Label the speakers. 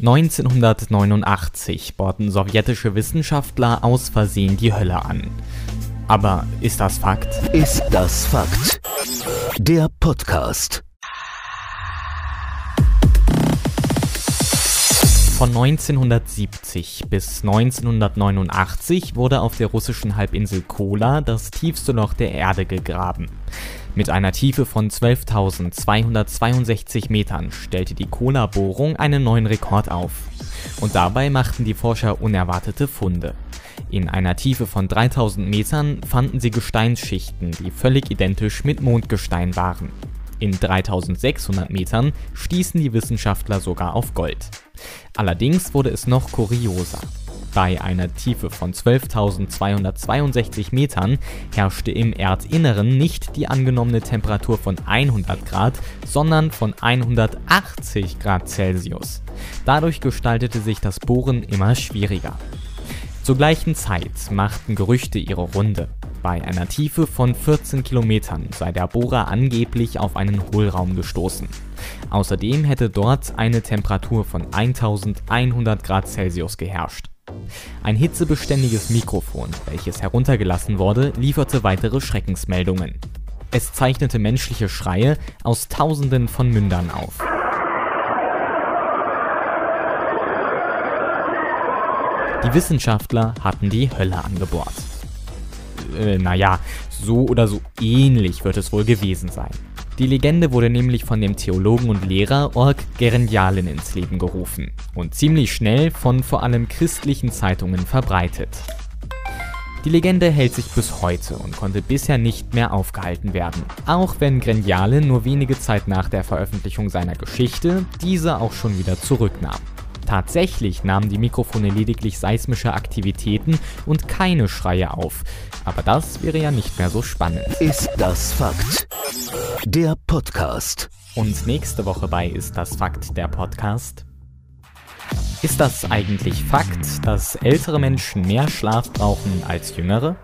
Speaker 1: 1989 bohrten sowjetische Wissenschaftler aus Versehen die Hölle an. Aber ist das Fakt?
Speaker 2: Ist das Fakt? Der Podcast.
Speaker 1: Von 1970 bis 1989 wurde auf der russischen Halbinsel Kola das tiefste Loch der Erde gegraben. Mit einer Tiefe von 12.262 Metern stellte die Kola-Bohrung einen neuen Rekord auf. Und dabei machten die Forscher unerwartete Funde. In einer Tiefe von 3000 Metern fanden sie Gesteinsschichten, die völlig identisch mit Mondgestein waren. In 3600 Metern stießen die Wissenschaftler sogar auf Gold. Allerdings wurde es noch kurioser. Bei einer Tiefe von 12.262 Metern herrschte im Erdinneren nicht die angenommene Temperatur von 100 Grad, sondern von 180 Grad Celsius. Dadurch gestaltete sich das Bohren immer schwieriger. Zur gleichen Zeit machten Gerüchte ihre Runde. Bei einer Tiefe von 14 Kilometern sei der Bohrer angeblich auf einen Hohlraum gestoßen. Außerdem hätte dort eine Temperatur von 1100 Grad Celsius geherrscht. Ein hitzebeständiges Mikrofon, welches heruntergelassen wurde, lieferte weitere Schreckensmeldungen. Es zeichnete menschliche Schreie aus Tausenden von Mündern auf. Die Wissenschaftler hatten die Hölle angebohrt. Äh, naja, so oder so ähnlich wird es wohl gewesen sein. Die Legende wurde nämlich von dem Theologen und Lehrer Org Gerendialen ins Leben gerufen und ziemlich schnell von vor allem christlichen Zeitungen verbreitet. Die Legende hält sich bis heute und konnte bisher nicht mehr aufgehalten werden, auch wenn Grendiale nur wenige Zeit nach der Veröffentlichung seiner Geschichte diese auch schon wieder zurücknahm. Tatsächlich nahmen die Mikrofone lediglich seismische Aktivitäten und keine Schreie auf. Aber das wäre ja nicht mehr so spannend.
Speaker 2: Ist das Fakt? Der Podcast.
Speaker 1: Und nächste Woche bei Ist das Fakt der Podcast. Ist das eigentlich Fakt, dass ältere Menschen mehr Schlaf brauchen als jüngere?